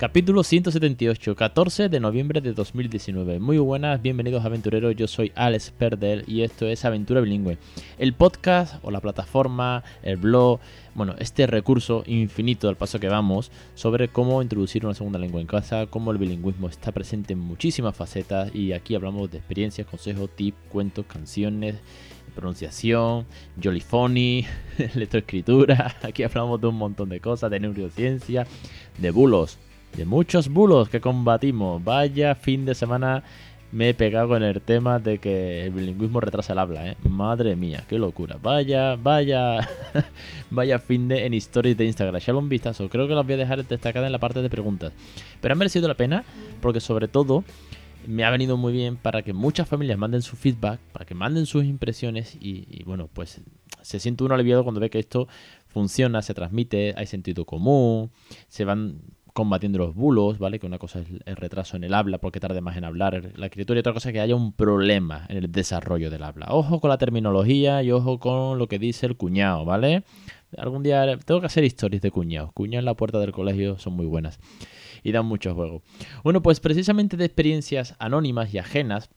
Capítulo 178, 14 de noviembre de 2019. Muy buenas, bienvenidos aventureros, yo soy Alex Perder y esto es Aventura Bilingüe. El podcast o la plataforma, el blog, bueno, este recurso infinito al paso que vamos sobre cómo introducir una segunda lengua en casa, cómo el bilingüismo está presente en muchísimas facetas y aquí hablamos de experiencias, consejos, tips, cuentos, canciones pronunciación, jolly lectoescritura, aquí hablamos de un montón de cosas, de neurociencia, de bulos, de muchos bulos que combatimos. Vaya fin de semana me he pegado con el tema de que el bilingüismo retrasa el habla, ¿eh? Madre mía, qué locura. Vaya, vaya, vaya fin de en stories de Instagram. Ya lo un vistazo. Creo que las voy a dejar destacadas en la parte de preguntas. Pero ha merecido la pena porque sobre todo me ha venido muy bien para que muchas familias manden su feedback, para que manden sus impresiones y, y bueno, pues se siente uno aliviado cuando ve que esto funciona, se transmite, hay sentido común, se van combatiendo los bulos, ¿vale? Que una cosa es el retraso en el habla porque tarde más en hablar la escritura y otra cosa es que haya un problema en el desarrollo del habla. Ojo con la terminología y ojo con lo que dice el cuñado, ¿vale? Algún día tengo que hacer historias de cuñados. Cuñados en la puerta del colegio son muy buenas y dan mucho juego. Bueno, pues precisamente de experiencias anónimas y ajenas,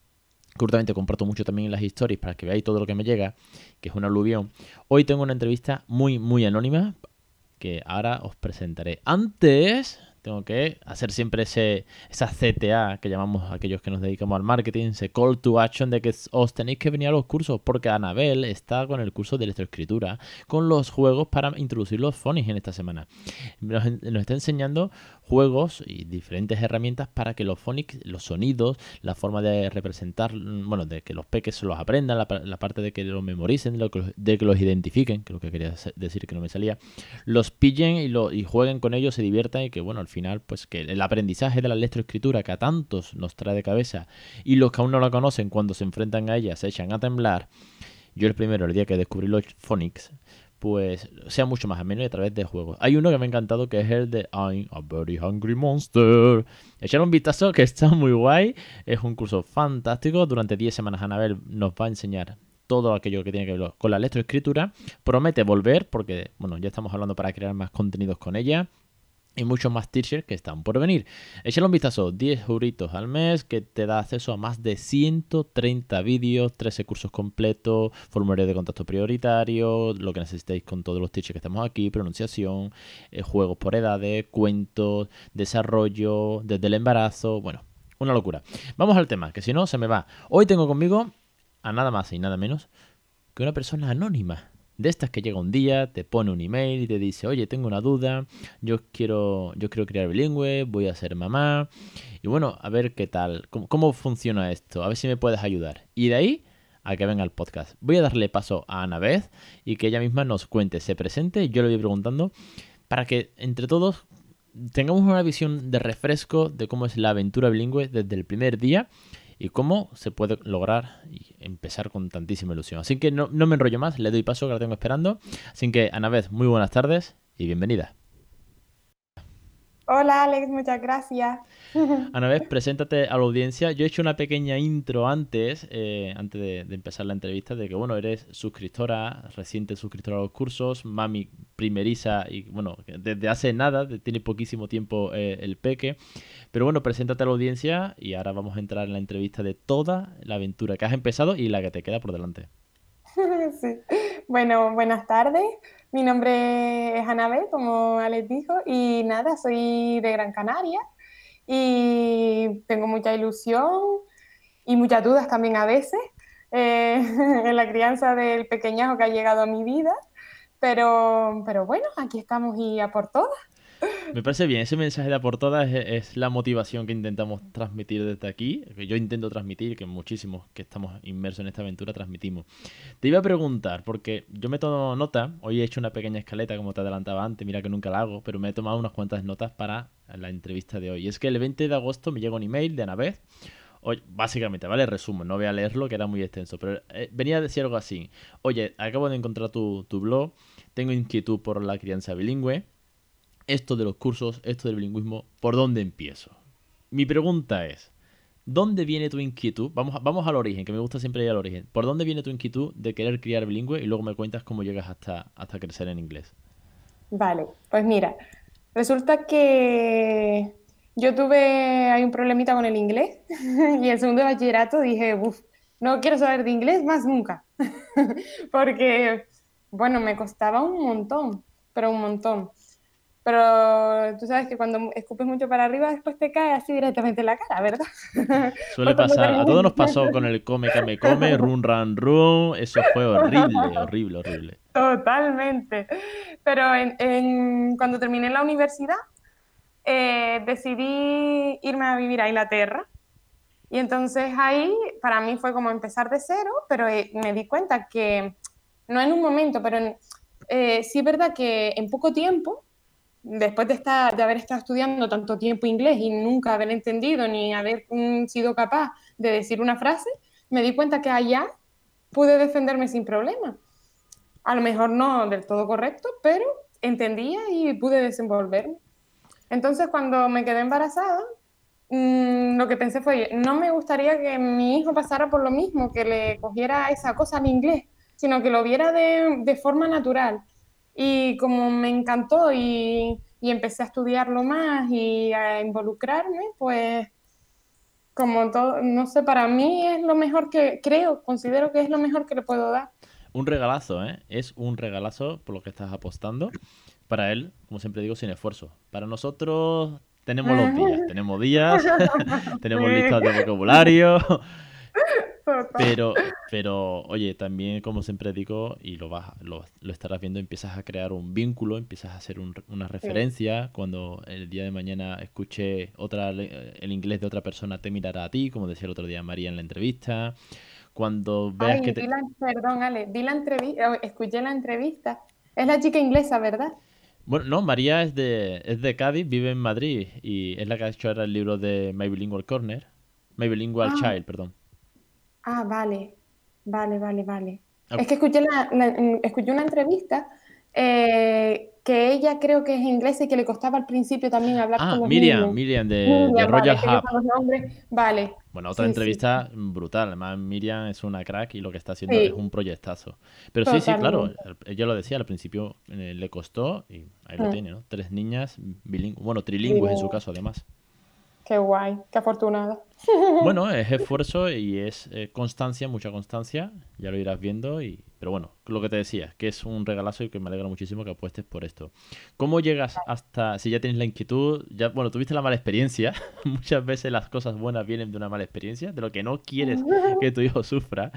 que comparto mucho también en las historias para que veáis todo lo que me llega, que es un aluvión. Hoy tengo una entrevista muy, muy anónima que ahora os presentaré. Antes, tengo que hacer siempre ese, esa CTA que llamamos aquellos que nos dedicamos al marketing, ese call to action de que os tenéis que venir a los cursos, porque Anabel está con el curso de electroescritura, con los juegos para introducir los phonics en esta semana. Nos, está enseñando juegos y diferentes herramientas para que los phonics, los sonidos, la forma de representar, bueno, de que los peques los aprendan, la, parte de que los memoricen, de que los identifiquen, que es lo que quería decir que no me salía, los pillen y, lo, y jueguen con ellos, se diviertan y que, bueno, al final, pues que el aprendizaje de la lectoescritura que a tantos nos trae de cabeza y los que aún no la conocen cuando se enfrentan a ella se echan a temblar, yo el primero, el día que descubrí los phonics, pues sea mucho más ameno y a través de juegos. Hay uno que me ha encantado que es el de I'm a very hungry monster. Echar un vistazo que está muy guay. Es un curso fantástico. Durante 10 semanas Anabel nos va a enseñar todo aquello que tiene que ver con la lectoescritura. Promete volver porque, bueno, ya estamos hablando para crear más contenidos con ella y muchos más teachers que están por venir. Échale un vistazo, 10 euritos al mes que te da acceso a más de 130 vídeos, 13 cursos completos, formulario de contacto prioritario, lo que necesitéis con todos los teachers que estamos aquí, pronunciación, eh, juegos por edades, cuentos, desarrollo, desde el embarazo, bueno, una locura. Vamos al tema, que si no se me va. Hoy tengo conmigo a nada más y nada menos que una persona anónima de estas que llega un día, te pone un email y te dice, oye, tengo una duda, yo quiero, yo quiero crear bilingüe, voy a ser mamá. Y bueno, a ver qué tal, cómo, funciona esto, a ver si me puedes ayudar. Y de ahí a que venga el podcast. Voy a darle paso a Ana Beth y que ella misma nos cuente, se presente, yo le voy preguntando, para que entre todos tengamos una visión de refresco de cómo es la aventura bilingüe desde el primer día y cómo se puede lograr y empezar con tantísima ilusión. Así que no, me enrollo más, le doy paso que la tengo esperando. Así que, Anabeth, muy buenas tardes y bienvenida. Hola Alex, muchas gracias. Anabeth, preséntate a la audiencia. Yo he hecho una pequeña intro antes, eh, antes de, empezar la entrevista, de que bueno, eres suscriptora, reciente suscriptora a los cursos, mami primeriza y bueno, desde hace nada, tiene poquísimo tiempo eh, el peque. Pero bueno, preséntate a la audiencia y ahora vamos a entrar en la entrevista de toda la aventura que has empezado y la que te queda por delante. sí. Bueno, buenas tardes. Mi nombre es Anabel, como Alex dijo, y nada, soy de Gran Canaria y tengo mucha ilusión y muchas dudas también a veces eh, en la crianza del pequeñajo que ha llegado a mi vida, pero, pero bueno, aquí estamos y a por todas. Me parece bien, ese mensaje de a por todas es, la motivación que intentamos transmitir desde aquí, que yo intento transmitir, que muchísimos que estamos inmersos en esta aventura transmitimos. Te iba a preguntar, porque yo me tomo nota, hoy he hecho una pequeña escaleta como te adelantaba antes, mira que nunca la hago, pero me he tomado unas cuantas notas para la entrevista de hoy. Es que el 20 de agosto me llega un email de Anabeth, Oye, básicamente, ¿vale? Resumo, no voy a leerlo, que era muy extenso, pero eh, venía a decir algo así. Oye, acabo de encontrar tu, tu blog, tengo inquietud por la crianza bilingüe, esto de los cursos, esto del bilingüismo, ¿por dónde empiezo? Mi pregunta es, ¿dónde viene tu inquietud? Vamos, vamos al origen, que me gusta siempre ir al origen. ¿Por dónde viene tu inquietud de querer criar bilingüe y luego me cuentas cómo llegas hasta, hasta crecer en inglés? Vale, pues mira, resulta que yo tuve, hay un problemita con el inglés y el segundo bachillerato dije, uff, no quiero saber de inglés más nunca, porque, bueno, me costaba un montón, pero un montón. Pero tú sabes que cuando escupes mucho para arriba, después te cae así directamente en la cara, ¿verdad? Suele pasar, a todos nos pasó con el come que me come, run run run, eso fue horrible, horrible, horrible. Totalmente. Pero en, cuando terminé la universidad, eh, decidí irme a vivir a Inglaterra. Y entonces ahí para mí fue como empezar de cero, pero eh, me di cuenta que, no en un momento, pero eh, sí es verdad que en poco tiempo después de, estar, de haber estado estudiando tanto tiempo inglés y nunca haber entendido ni haber mm, sido capaz de decir una frase, me di cuenta que allá pude defenderme sin problema. A lo mejor no del todo correcto, pero entendía y pude desenvolverme. Entonces, cuando me quedé embarazada, mm, lo que pensé fue, no me gustaría que mi hijo pasara por lo mismo, que le cogiera esa cosa al inglés, sino que lo viera de, de forma natural y como me encantó y, empecé a estudiarlo más y a involucrarme, pues como todo, no sé, para mí es lo mejor que creo, considero que es lo mejor que le puedo dar. Un regalazo, ¿eh? Es un regalazo por lo que estás apostando. Para él, como siempre digo, sin esfuerzo. Para nosotros tenemos los días, tenemos días, tenemos listas de vocabulario, pero, pero, oye, también como siempre digo, y lo, vas, lo, estarás viendo, empiezas a crear un vínculo, empiezas a hacer una referencia. Cuando el día de mañana escuche otra, el inglés de otra persona, te mirará a ti, como decía el otro día María en la entrevista. Cuando veas que te... perdón, Ale, la entrevista, escuché la entrevista. Es la chica inglesa, ¿verdad? Bueno, no, María es de, es de Cádiz, vive en Madrid y es la que ha hecho ahora el libro de My Bilingual Corner. My Bilingual ah. Child, perdón. Ah, vale, vale, vale, vale. Ah. Es que escuché, la, escuché una entrevista eh, que ella creo que es inglesa y que le costaba al principio también hablar ah, con los Miriam, Miriam de, Royal Hub. Vale. Bueno, otra entrevista brutal. Además, Miriam es una crack y lo que está haciendo es un proyectazo. Pero sí, sí, claro. Ella lo decía, al principio eh, le costó y ahí lo mm. tiene, ¿no? Tres niñas bilingües, bueno, trilingües en su caso, además. Qué guay, qué afortunada. Bueno, es esfuerzo y es eh, constancia, mucha constancia, ya lo irás viendo. Y... Pero bueno, lo que te decía, que es un regalazo y que me alegra muchísimo que apuestes por esto. ¿Cómo llegas hasta, si ya tienes la inquietud, ya, bueno, tuviste la mala experiencia, muchas veces las cosas buenas vienen de una mala experiencia, de lo que no quieres que tu hijo sufra,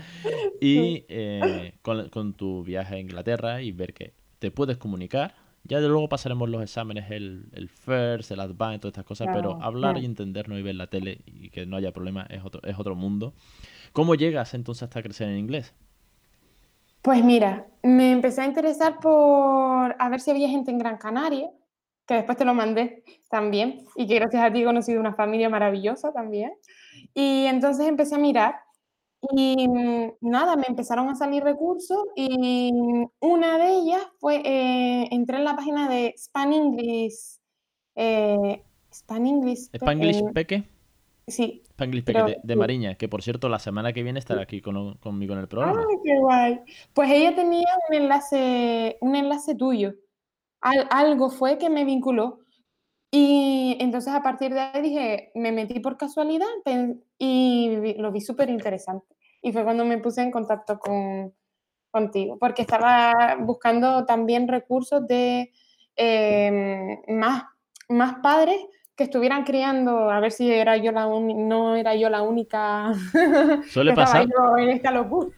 y eh, con, con tu viaje a Inglaterra y ver que te puedes comunicar, ya de luego pasaremos los exámenes, el, el FIRST, el Advanced, todas estas cosas, pero hablar y entendernos y ver la tele y que no haya problema es otro, es otro mundo. ¿Cómo llegas entonces hasta crecer en inglés? Pues mira, me empecé a interesar por a ver si había gente en Gran Canaria, que después te lo mandé también, y que gracias a ti he conocido una familia maravillosa también. Y entonces empecé a mirar y mm, nada, me empezaron a salir recursos y una de ellas fue, eh, entré en la página de Span English, eh, Span English, Spanglish Peque. Sí. Spanglish Peque de, Mariña, que por cierto la semana que viene estará aquí conmigo en el programa. ¡Ay, qué guay! Pues ella tenía un enlace, un enlace tuyo. algo fue que me vinculó. Y entonces a partir de ahí dije, me metí por casualidad y lo vi súper interesante. Y fue cuando me puse en contacto con, contigo, porque estaba buscando también recursos de em, más, más padres que estuvieran criando, a ver si era yo la no era yo la única Suele pasar. en esta locura.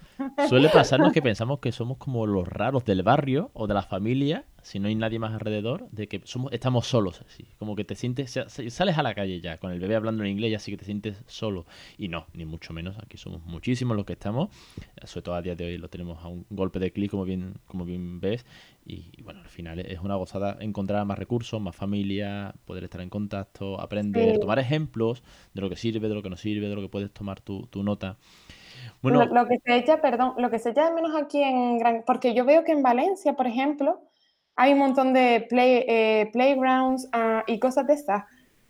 Suele pasarnos que pensamos que somos como los raros del barrio o de la familia, si no hay nadie más alrededor, de que somos, estamos solos, así. Como que te sientes, sales a la calle ya, con el bebé hablando en inglés, ya sí que te sientes solo. Y no, ni mucho menos, aquí somos muchísimos los que estamos, sobre todo a día de hoy lo tenemos a un golpe de clic, como bien, como bien ves. Y, bueno, al final es una gozada encontrar más recursos, más familia, poder estar en contacto, aprender, tomar ejemplos de lo que sirve, de lo que no sirve, de lo que puedes tomar tu, tu nota. Bueno, lo, que se echa, perdón, lo que se echa de menos aquí en Gran, porque yo veo que en Valencia, por ejemplo, hay un montón de play, eh, playgrounds ah, y cosas de estas.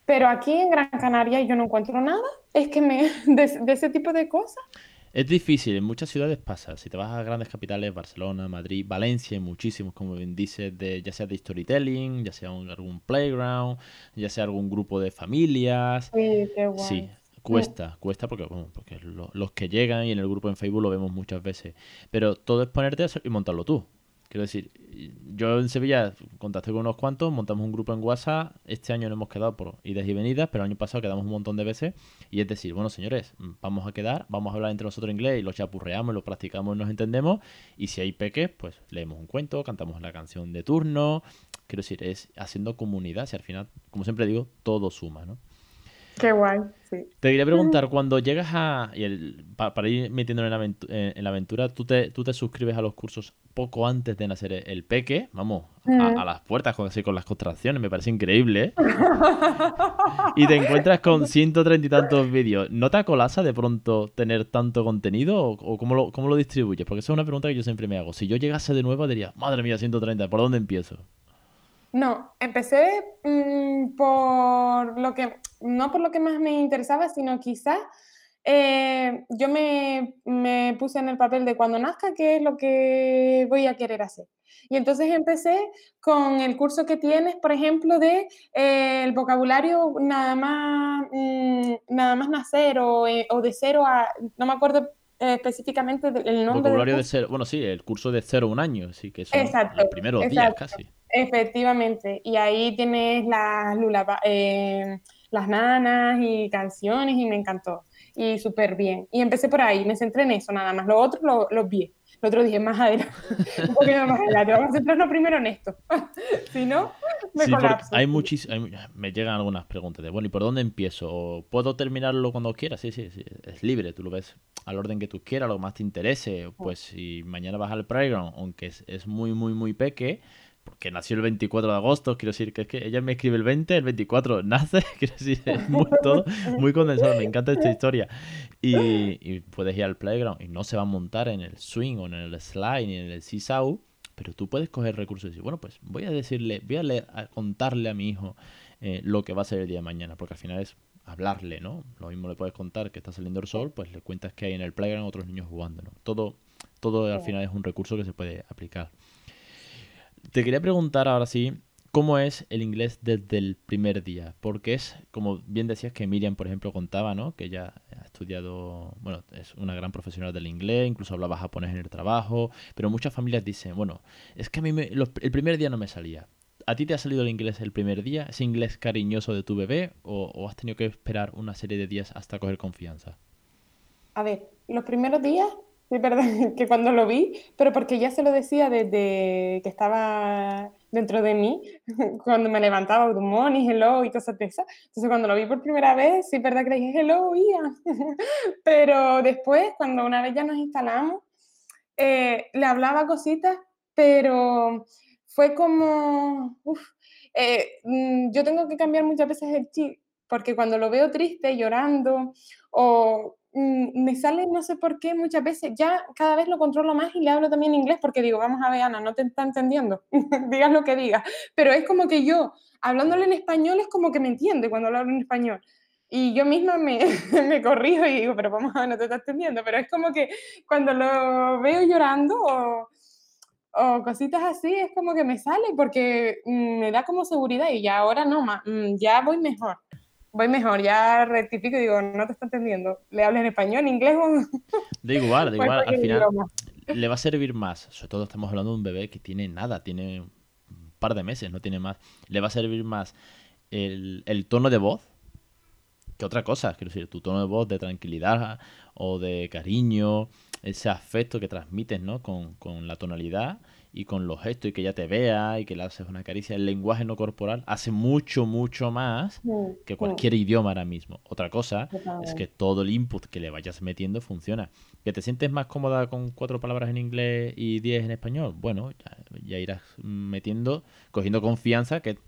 Pero aquí en Gran Canaria yo no encuentro nada. Es que me. de, de ese tipo de cosas. Es difícil, en muchas ciudades pasa. Si te vas a grandes capitales, Barcelona, Madrid, Valencia, hay muchísimos, como bien dices, de, ya sea de storytelling, ya sea algún playground, ya sea algún grupo de familias. Sí, qué guay. Sí, cuesta, cuesta porque, bueno, porque los que llegan y en el grupo en Facebook lo vemos muchas veces. Pero todo es ponerte y montarlo tú. Quiero decir, yo en Sevilla contacté con unos cuantos, montamos un grupo en WhatsApp, este año no hemos quedado por idas y venidas, pero el año pasado quedamos un montón de veces, y es decir, bueno señores, vamos a quedar, vamos a hablar entre nosotros inglés y lo chapurreamos, lo practicamos y nos entendemos, y si hay peques, pues leemos un cuento, cantamos la canción de turno, quiero decir, es haciendo comunidad, si al final, como siempre digo, todo suma, ¿no? Qué guay, sí. Te quería preguntar, cuando llegas a. Y el, para, ir metiendo en, la aventura, ¿tú te, tú te suscribes a los cursos poco antes de nacer el peque, vamos, a, mm. las puertas con, así, con las contracciones, me parece increíble. ¿eh? y te encuentras con 130 y tantos vídeos. ¿No te acolasa de pronto tener tanto contenido o, cómo, lo, cómo lo distribuyes? Porque esa es una pregunta que yo siempre me hago. Si yo llegase de nuevo, diría, madre mía, 130, ¿por dónde empiezo? No, empecé mm, por lo que, no por lo que más me interesaba, sino quizás eh, yo me, me, puse en el papel de cuando nazca, qué es lo que voy a querer hacer. Y entonces empecé con el curso que tienes, por ejemplo, de eh, el vocabulario nada más, mm, nada más nacer o, eh, o, de cero a, no me acuerdo específicamente el nombre. Vocabulario de cero, bueno, sí, el curso de cero a un año, sí, que son los primeros días casi. Efectivamente, y ahí tienes las, eh, las nanas y canciones y me encantó, y súper bien. Y empecé por ahí, me centré en eso nada más, lo otro lo, lo vi. Lo otro dije más adelante, un poquito más adelante. Vamos a centrarnos primero en esto. si no, me sí, Hay muchísimas, me llegan algunas preguntas de, bueno, ¿y por dónde empiezo? ¿Puedo terminarlo cuando quiera? Sí, sí, sí, es libre, tú lo ves al orden que tú quieras, lo que más te interese. Pues si mañana vas al playground, aunque es, es muy, muy, muy peque, porque nació el 24 de agosto, quiero decir que es que ella me escribe el 20, el 24 nace, quiero decir, es muy, todo muy condensado, me encanta esta historia. Y, puedes ir al playground y no se va a montar en el swing o en el slide ni en el seesaw, pero tú puedes coger recursos y decir, bueno, pues voy a decirle, voy a, contarle a mi hijo eh, lo que va a ser el día de mañana, porque al final es hablarle, ¿no? Lo mismo le puedes contar que está saliendo el sol, pues le cuentas que hay en el playground otros niños jugando, ¿no? Todo, todo al final es un recurso que se puede aplicar. Te quería preguntar ahora sí, ¿cómo es el inglés desde el primer día? Porque es, como bien decías que Miriam, por ejemplo, contaba, ¿no? Que ella ha estudiado, bueno, es una gran profesional del inglés, incluso hablaba japonés en el trabajo, pero muchas familias dicen, bueno, es que a mí el primer día no me salía. ¿A ti te ha salido el inglés el primer día? ¿Ese inglés cariñoso de tu bebé? ¿O, o has tenido que esperar una serie de días hasta coger confianza? A ver, los primeros días Sí, verdad, que cuando lo vi, pero porque ya se lo decía desde que estaba dentro de mí, cuando me levantaba, good morning, hello y cosas de esas. Entonces cuando lo vi por primera vez, sí, verdad que le dije hello, Ian. Pero después, cuando una vez ya nos instalamos, eh, le hablaba cositas, pero fue como, uf, eh, mm, yo tengo que cambiar muchas veces el chip, porque cuando lo veo triste, llorando, o me sale, no sé por qué, muchas veces, ya cada vez lo controlo más y le hablo también inglés porque digo, vamos a ver, Ana, no te está entendiendo, digas lo que digas, pero es como que yo, hablándole en español, es como que me entiende cuando hablo en español. Y yo misma me, me corrijo y digo, pero vamos a ver, no te está entendiendo, pero es como que cuando lo veo llorando o, o cositas así, es como que me sale porque mm, me da como seguridad y ya ahora no, mm, ya voy mejor voy mejor, ya rectifico y digo, no te está entendiendo. ¿Le hablas en español, en inglés? Da igual, da igual, al final le va a servir más. Sobre todo estamos hablando de un bebé que tiene nada, tiene un par de meses, no tiene más. Le va a servir más el, el tono de voz que otra cosa. Quiero decir, tu tono de voz de tranquilidad o de cariño, ese afecto que transmites, ¿no? Con, con la tonalidad y con los gestos y que ya te vea y que le haces una caricia, el lenguaje no corporal hace mucho, mucho más que cualquier idioma ahora mismo. Otra cosa es que todo el input que le vayas metiendo funciona. ¿Que te sientes más cómoda con cuatro palabras en inglés y diez en español? Bueno, ya, irás metiendo, cogiendo confianza, que,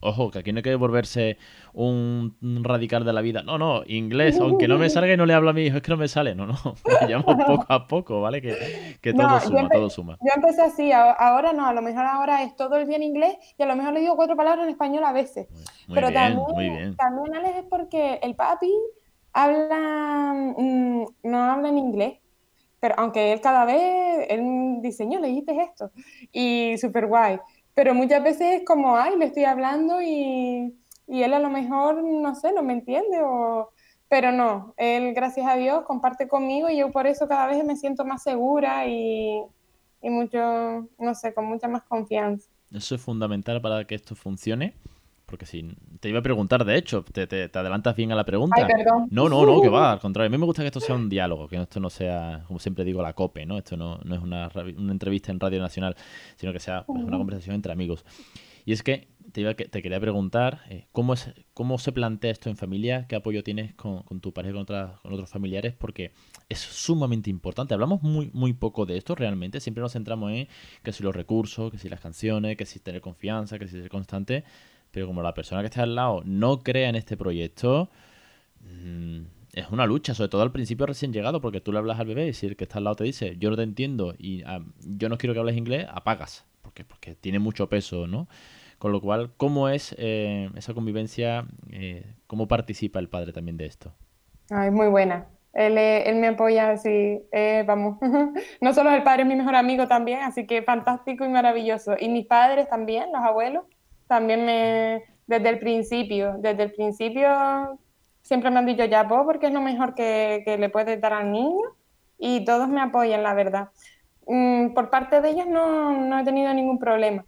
ojo, que aquí no hay que volverse un, radical de la vida. No, no, inglés, aunque no me salga y no le hablo a mi hijo, es que no me sale. No, no, me llamo poco a poco, ¿vale? Que, todo suma, todo suma. Yo empecé así, ahora no, a lo mejor ahora es todo el día en inglés y a lo mejor le digo cuatro palabras en español a veces. Muy, Pero bien, también, muy bien. también, Alex, es porque el papi habla, mm, no habla en inglés. Pero aunque él cada vez, él diseñó, leíste esto. Y súper guay. Pero muchas veces es como, ay, le estoy hablando y, y él a lo mejor, no sé, no me entiende o... Pero no, él, gracias a Dios, comparte conmigo y yo por eso cada vez me siento más segura y, y mucho, no sé, con mucha más confianza. Eso es fundamental para que esto funcione. Porque si te iba a preguntar, de hecho, te, te, adelantas bien a la pregunta. Ay, perdón. No, no, no, que va, al contrario. A mí me gusta que esto sea un diálogo, que esto no sea, como siempre digo, la COPE, ¿no? Esto no, no es una, una, entrevista en Radio Nacional, sino que sea pues, una conversación entre amigos. Y es que te, iba, te quería preguntar, eh, ¿cómo, es, ¿cómo se plantea esto en familia? ¿Qué apoyo tienes con, con tu pareja y con, con otros familiares? Porque es sumamente importante. Hablamos muy, muy poco de esto realmente. Siempre nos centramos en que si los recursos, que si las canciones, que si tener confianza, que si ser constante pero como la persona que está al lado no crea en este proyecto, mm, es una lucha, sobre todo al principio recién llegado, porque tú le hablas al bebé y si el que está al lado te dice, yo no te entiendo y ah, yo no quiero que hables inglés, apagas, porque, porque tiene mucho peso, ¿no? Con lo cual, ¿cómo es eh, esa convivencia? Eh, ¿Cómo participa el padre también de esto? Ay, muy buena. Él, él me apoya así, eh, vamos. no solo el padre es mi mejor amigo también, así que fantástico y maravilloso. Y mis padres también, los abuelos, también me, desde el principio, desde el principio siempre me han dicho ya vos porque es lo mejor que, que le puedes dar al niño y todos me apoyan, la verdad. Mm, por parte de ellos no, no he tenido ningún problema.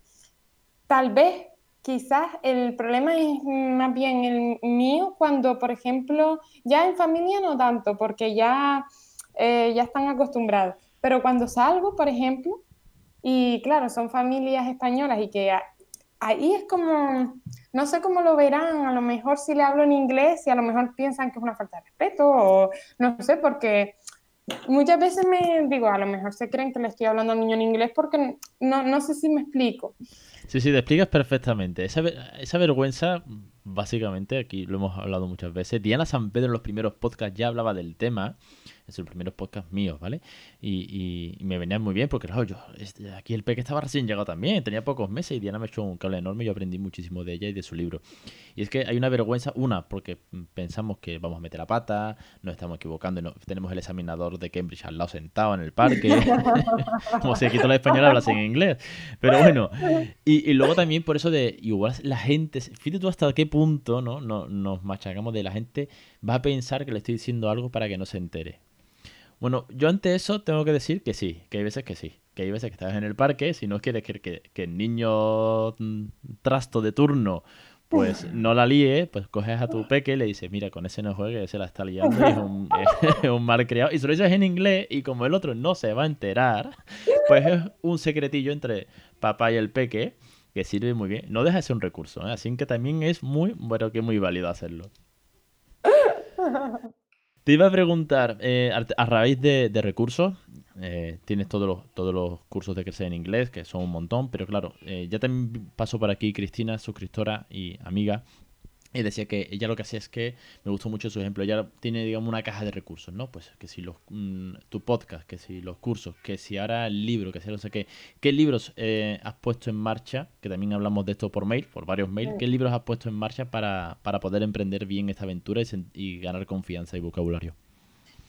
Tal vez quizás el problema es más bien el mío cuando, por ejemplo, ya en familia no tanto, porque ya, eh, ya están acostumbrados, pero cuando salgo, por ejemplo, y claro, son familias españolas y que ahí es como, no sé cómo lo verán, a lo mejor si le hablo en inglés y a lo mejor piensan que es una falta de respeto o no sé, porque muchas veces me digo, a lo mejor se creen que le estoy hablando al niño en inglés porque no, no sé si me explico. Sí, sí, te explicas perfectamente. Esa, esa vergüenza, básicamente, aquí lo hemos hablado muchas veces. Diana San Pedro en los primeros podcasts ya hablaba del tema es los primeros podcasts míos, ¿vale? Y, me venían muy bien porque, claro, yo, este, aquí el peque estaba recién llegado también, tenía pocos meses y Diana me echó un cable enorme y yo aprendí muchísimo de ella y de su libro. Y es que hay una vergüenza, una, porque pensamos que vamos a meter la pata, nos estamos equivocando, no, tenemos el examinador de Cambridge al lado sentado en el parque, como si aquí todo el español hablas en inglés. Pero bueno, y, luego también por eso de, igual la gente, fíjate tú hasta qué punto, ¿no? no nos machacamos de la gente, va a pensar que le estoy diciendo algo para que no se entere. Bueno, yo ante eso tengo que decir que sí, que hay veces que sí, que hay veces que estás en el parque, si no quieres que, que, el niño mm, trasto de turno pues no la líe, pues coges a tu peque y le dices, mira, con ese no juegue, se la está liando y es un, un mal creado. Y se lo dices en inglés y como el otro no se va a enterar, pues es un secretillo entre papá y el peque que sirve muy bien. No deja de ser un recurso, ¿eh? así que también es muy, bueno, que muy válido hacerlo. Te iba a preguntar, eh, a raíz de, recursos, eh, tienes todos los, todos los cursos de crecer en inglés, que son un montón, pero claro, eh, ya también pasó por aquí Cristina, suscriptora y amiga, y decía que ella lo que hacía es que, me gustó mucho su ejemplo, ella tiene, digamos, una caja de recursos, ¿no? Pues que si los, mm, tu podcast, que si los cursos, que si ahora el libro, que si no sé qué, ¿qué libros eh, has puesto en marcha? Que también hablamos de esto por mail, por varios mails, ¿qué libros has puesto en marcha para, para poder emprender bien esta aventura y, ganar confianza y vocabulario?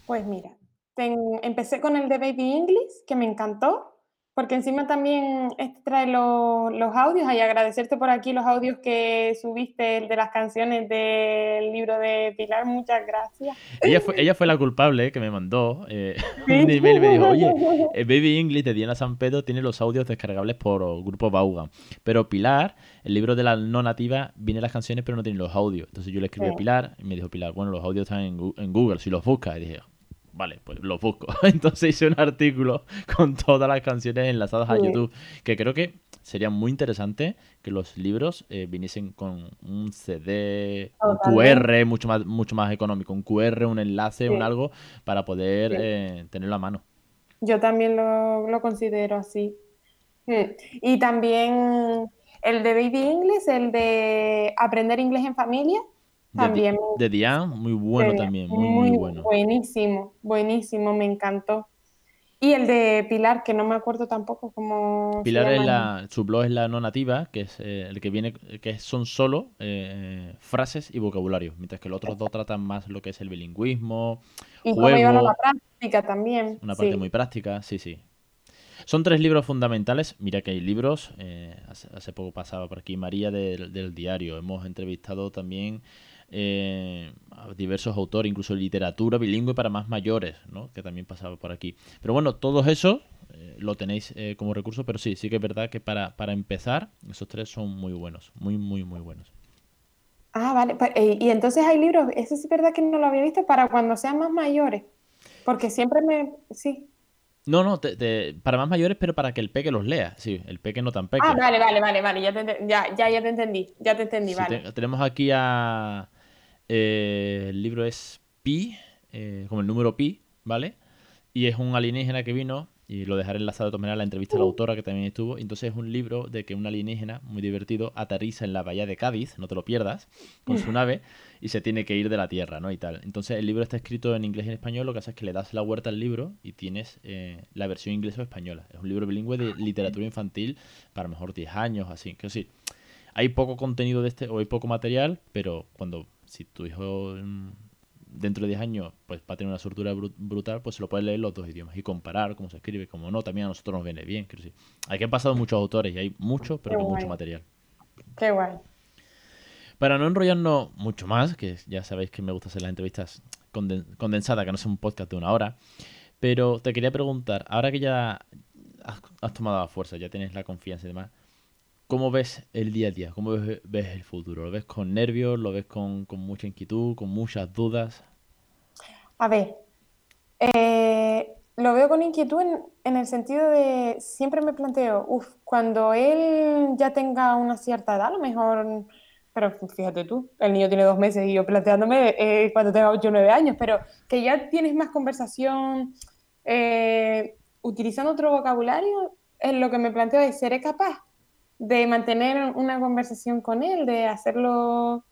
Pues mira, empecé con el de Baby English, que me encantó, porque encima también este trae los audios y agradecerte por aquí los audios que subiste de las canciones del libro de Pilar, muchas gracias. Ella fue, ella fue la culpable que me mandó eh, un email y me dijo, oye, eh, Baby English de Diana San Pedro tiene los audios descargables por Grupo Bauga, pero Pilar, el libro de la no nativa, viene las canciones pero no tiene los audios. Entonces yo le escribí a Pilar y me dijo Pilar, bueno, los audios están en, en Google, si los buscas. Y dije, vale, pues los busco. Entonces hice un artículo con todas las canciones enlazadas a YouTube, que creo que sería muy interesante que los libros eh, viniesen con un CD, un QR mucho más, mucho más económico, un QR, un enlace, un algo, para poder eh, tenerlo a mano. Yo también lo, considero así. Mm. Y también el de Baby English, el de Aprender Inglés en Familia, también. De, Diane, muy bueno también, muy, muy, bueno. Buenísimo, buenísimo, me encantó. Y el de Pilar, que no me acuerdo tampoco cómo. Pilar es la, su blog es la no nativa, que es eh, el que viene, que son solo eh, frases y vocabulario, mientras que los otros dos tratan más lo que es el bilingüismo. Y cómo a la práctica también. Una parte muy práctica, sí, sí. Son tres libros fundamentales. Mira que hay libros. Eh, hace, poco pasaba por aquí María del diario. Hemos entrevistado también eh, diversos autores, incluso literatura bilingüe para más mayores, ¿no? que también pasaba por aquí. Pero bueno, todo eso eh, lo tenéis eh, como recurso, pero sí, sí que es verdad que para, para empezar, esos tres son muy buenos, muy, muy, muy buenos. Ah, vale. Pues, y entonces hay libros, eso sí es verdad que no lo había visto, para cuando sean más mayores. Porque siempre me. Sí. No, no, para más mayores, pero para que el peque los lea. Sí, el peque no tan peque. Ah, vale, vale, vale, vale. Ya, ya, ya, te entendí. Ya te entendí, vale. tenemos aquí a eh, el libro es Pi, eh, como el número Pi, ¿vale? Y es un alienígena que vino, y lo dejaré enlazado de todas maneras la entrevista a la autora que también estuvo. Entonces es un libro de que un alienígena, muy divertido, aterriza en la bahía de Cádiz, no te lo pierdas, con su nave, y se tiene que ir de la Tierra, ¿no? Y tal. Entonces el libro está escrito en inglés y en español, lo que hace es que le das la vuelta al libro y tienes eh, la versión inglesa o española. Es un libro bilingüe de literatura infantil para mejor 10 años, así. Que sí, hay poco contenido de este, o hay poco material, pero cuando si tu hijo mm, dentro de 10 años pues va a tener una soltura brutal, pues se lo puedes leer los dos idiomas y comparar cómo se escribe, cómo no, también a nosotros nos viene bien. Quiero decir. Aquí han pasado muchos autores y hay mucho, pero mucho material. Qué guay. Para no enrollarnos mucho más, que ya sabéis que me gusta hacer las entrevistas condensadas, que no es un podcast de una hora, pero te quería preguntar, ahora que ya has, has tomado la fuerza, ya tienes la confianza y demás, ¿Cómo ves el día a día? ¿Cómo ves, el futuro? ¿Lo ves con nervios? ¿Lo ves con, mucha inquietud? ¿Con muchas dudas? A ver, eh, lo veo con inquietud en, el sentido de siempre me planteo, uff, cuando él ya tenga una cierta edad, a lo mejor, pero fíjate tú, el niño tiene dos meses y yo planteándome eh, cuando tenga 8 o 9 años, pero que ya tienes más conversación eh, utilizando otro vocabulario, es lo que me planteo es, ¿seré capaz? De mantener una conversación con él, de hacerlo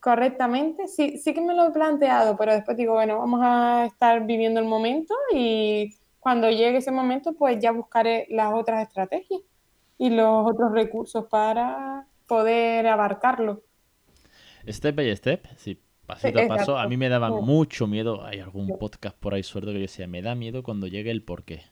correctamente. Sí, sí que me lo he planteado, pero después digo, bueno, vamos a estar viviendo el momento y cuando llegue ese momento, pues ya buscaré las otras estrategias y los otros recursos para poder abarcarlo. Step by step, sí, pasito a paso. A mí me daba mucho miedo. Hay algún podcast por ahí suelto que yo decía, me da miedo cuando llegue el porqué.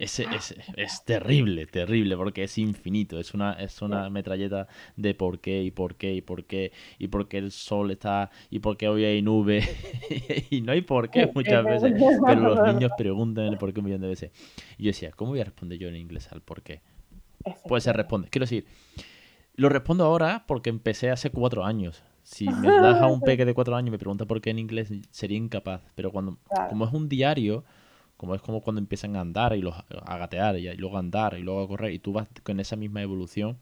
Es, es, es, terrible, terrible, porque es infinito. Es una, es una metralleta de por qué y por qué y por qué y por qué el sol está y por qué hoy hay nube. y no hay por qué muchas veces, pero los niños preguntan el por qué un millón de veces. Y yo decía, ¿cómo voy a responder yo en inglés al por qué? Pues se responde. Quiero decir, lo respondo ahora porque empecé hace cuatro años. Si me das a un peque de cuatro años y me pregunta por qué en inglés, sería incapaz. Pero cuando, como es un diario como es como cuando empiezan a andar y los, a gatear y, luego a andar y luego a correr y tú vas con esa misma evolución,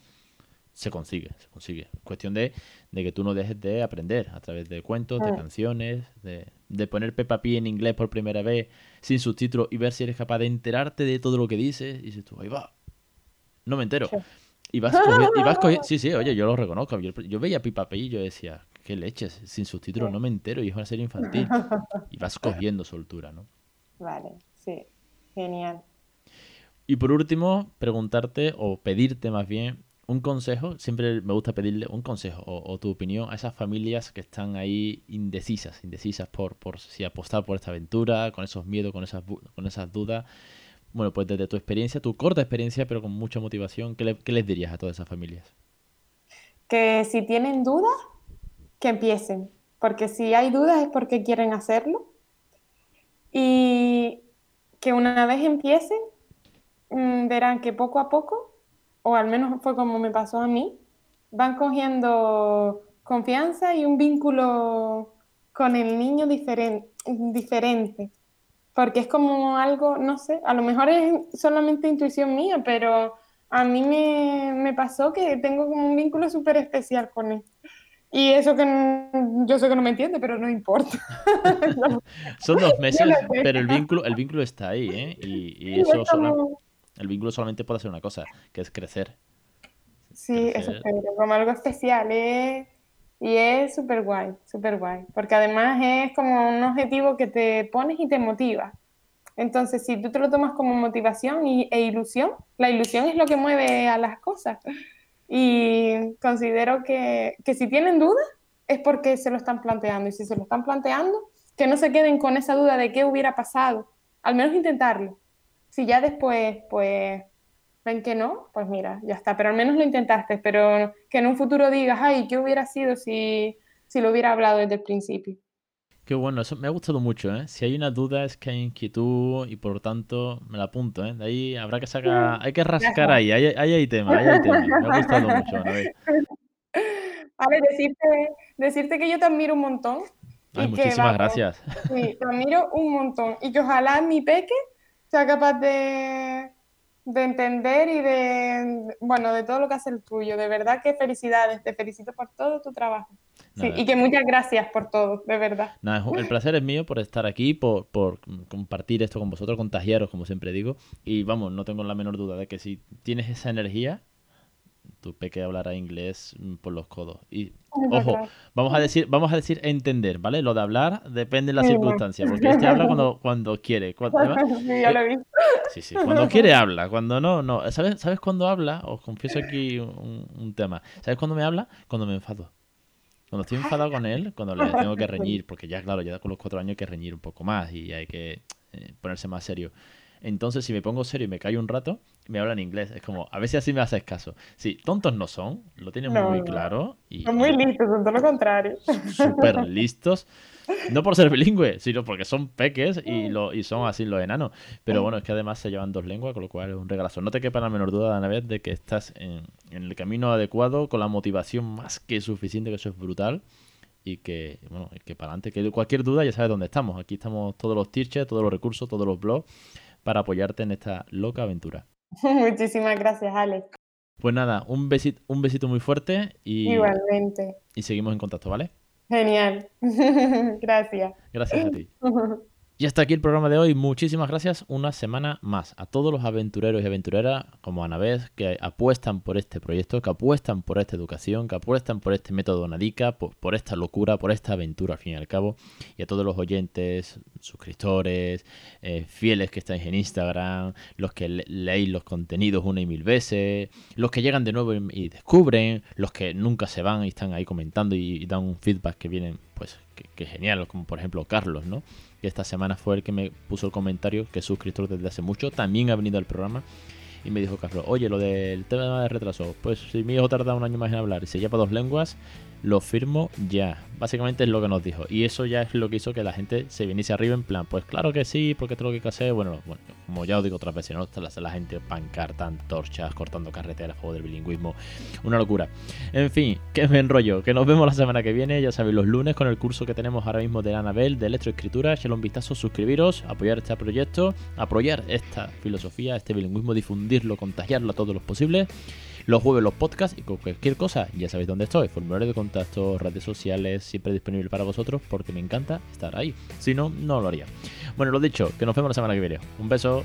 se consigue, se consigue. Cuestión de, que tú no dejes de aprender a través de cuentos, de canciones, de, poner Peppa Pig en inglés por primera vez sin subtítulos y ver si eres capaz de enterarte de todo lo que dices y dices tú, ahí va, no me entero. Y vas cogiendo, sí, sí, oye, yo lo reconozco. Yo, veía Peppa Pig y yo decía, qué leches, sin subtítulos no me entero y es una serie infantil. Y vas cogiendo soltura, ¿no? Vale. Sí, genial. Y por último, preguntarte o pedirte más bien un consejo. Siempre me gusta pedirle un consejo o, tu opinión a esas familias que están ahí indecisas, indecisas por, por si apostar por esta aventura, con esos miedos, con esas, con esas dudas. Bueno, pues desde tu experiencia, tu corta experiencia, pero con mucha motivación, ¿qué, ¿qué les dirías a todas esas familias? Que si tienen dudas, que empiecen. Porque si hay dudas es porque quieren hacerlo. Y que una vez empiecen, mm, verán que poco a poco, o al menos fue como me pasó a mí, van cogiendo confianza y un vínculo con el niño diferente, diferente. Porque es como algo, no sé, a lo mejor es solamente intuición mía, pero a mí me, me pasó que tengo como un vínculo súper especial con él. Y eso que yo sé que no me entiende, pero no importa. Son dos meses, pero el vínculo, el vínculo está ahí, ¿eh? Y, eso el vínculo solamente puede hacer una cosa, que es crecer. Sí, eso espero, como algo especial. ¿eh? Y es súper guay, súper guay. Porque además es como un objetivo que te pones y te motiva. Entonces, si tú te lo tomas como motivación y, e ilusión, la ilusión es lo que mueve a las cosas. Y considero que, que si tienen dudas, es porque se lo están planteando. Y si se lo están planteando, que no se queden con esa duda de qué hubiera pasado. Al menos intentarlo. Si ya después, pues, ven que no, pues mira, ya está. Pero al menos lo intentaste. Pero que en un futuro digas, ay, ¿qué hubiera sido si, si lo hubiera hablado desde el principio? Qué bueno, eso me ha gustado mucho, ¿eh? Si hay una duda es que hay inquietud y por lo tanto me la apunto, ¿eh? De ahí habrá que sacar, hay que rascar ahí, ahí, ahí hay tema, ahí hay tema. Me ha gustado mucho. A ver, decirte, decirte que yo te admiro un montón. Ay, muchísimas gracias. Sí, te admiro un montón. Y que ojalá mi peque sea capaz de, de entender y de, bueno, de todo lo que hace el tuyo. De verdad que felicidades, te felicito por todo tu trabajo. Sí, y que muchas gracias por todo, de verdad. Nada, el placer es mío por estar aquí, por, por compartir esto con vosotros, contagiaros, como siempre digo. Y vamos, no tengo la menor duda de que si tienes esa energía, tu peque hablará inglés por los codos. Y ojo, vamos a decir, vamos a decir entender, ¿vale? Lo de hablar depende de la circunstancia, porque este habla cuando, cuando quiere. Cuando, sí, ya lo he visto. Sí, sí, cuando quiere habla, cuando no, no. ¿Sabes, ¿sabes cuándo habla? Os confieso aquí un, tema. ¿Sabes cuándo me habla? Cuando me enfado. Cuando estoy enfadado con él, cuando le tengo que reñir, porque ya, claro, ya con los cuatro años hay que reñir un poco más y hay que eh, ponerse más serio. Entonces, si me pongo serio y me callo un rato, me hablan inglés. Es como, a ver si así me haces caso. Sí, tontos no son, lo tienen muy claro. Y, son muy listos, son todo lo contrario. Súper listos. No por ser bilingüe, sino porque son peques y, lo, y son así los enanos. Pero bueno, es que además se llevan dos lenguas, con lo cual es un regalazo. No te quepa la menor duda, Ana vez de que estás en, en el camino adecuado, con la motivación más que suficiente, que eso es brutal y que, bueno, que para adelante, que cualquier duda ya sabes dónde estamos. Aquí estamos todos los teachers, todos los recursos, todos los blogs para apoyarte en esta loca aventura. Muchísimas gracias, Alex. Pues nada, un besito, un besito muy fuerte y. Igualmente. Y seguimos en contacto, ¿vale? Genial. gracias. Gracias a ti. Y hasta aquí el programa de hoy. Muchísimas gracias una semana más a todos los aventureros y aventureras como Anabez que apuestan por este proyecto, que apuestan por esta educación, que apuestan por este método Nadica, por, esta locura, por esta aventura al fin y al cabo. Y a todos los oyentes, suscriptores, eh, fieles que estáis en Instagram, los que leéis los contenidos una y mil veces, los que llegan de nuevo y, descubren, los que nunca se van y están ahí comentando y, dan un feedback que vienen, pues, que genial, como por ejemplo Carlos, ¿no? Que esta semana fue el que me puso el comentario, que es suscriptor desde hace mucho, también ha venido al programa y me dijo Carlos, oye, lo del tema de retraso, pues si mi hijo tarda un año más en hablar y se lleva dos lenguas, lo firmo ya. Básicamente es lo que nos dijo. Y eso ya es lo que hizo que la gente se viniese arriba en plan, pues claro que sí, porque esto es lo que hacer. Bueno, bueno como ya os digo otras veces, ¿no? La, la gente pancarta, antorchas, cortando carreteras, juego del bilingüismo. Una locura. En fin, que me enrollo. Que nos vemos la semana que viene, ya sabéis, los lunes con el curso que tenemos ahora mismo de Anabel de electroescritura. Echadle un vistazo, suscribiros, apoyar este proyecto, apoyar esta filosofía, este bilingüismo, difundirlo, contagiarlo a todos los posibles los jueves los podcasts y cualquier cosa, ya sabéis dónde estoy. Formulario de contacto, redes sociales, siempre disponible para vosotros porque me encanta estar ahí. Si no, no lo haría. Bueno, lo dicho, que nos vemos la semana que viene. Un beso.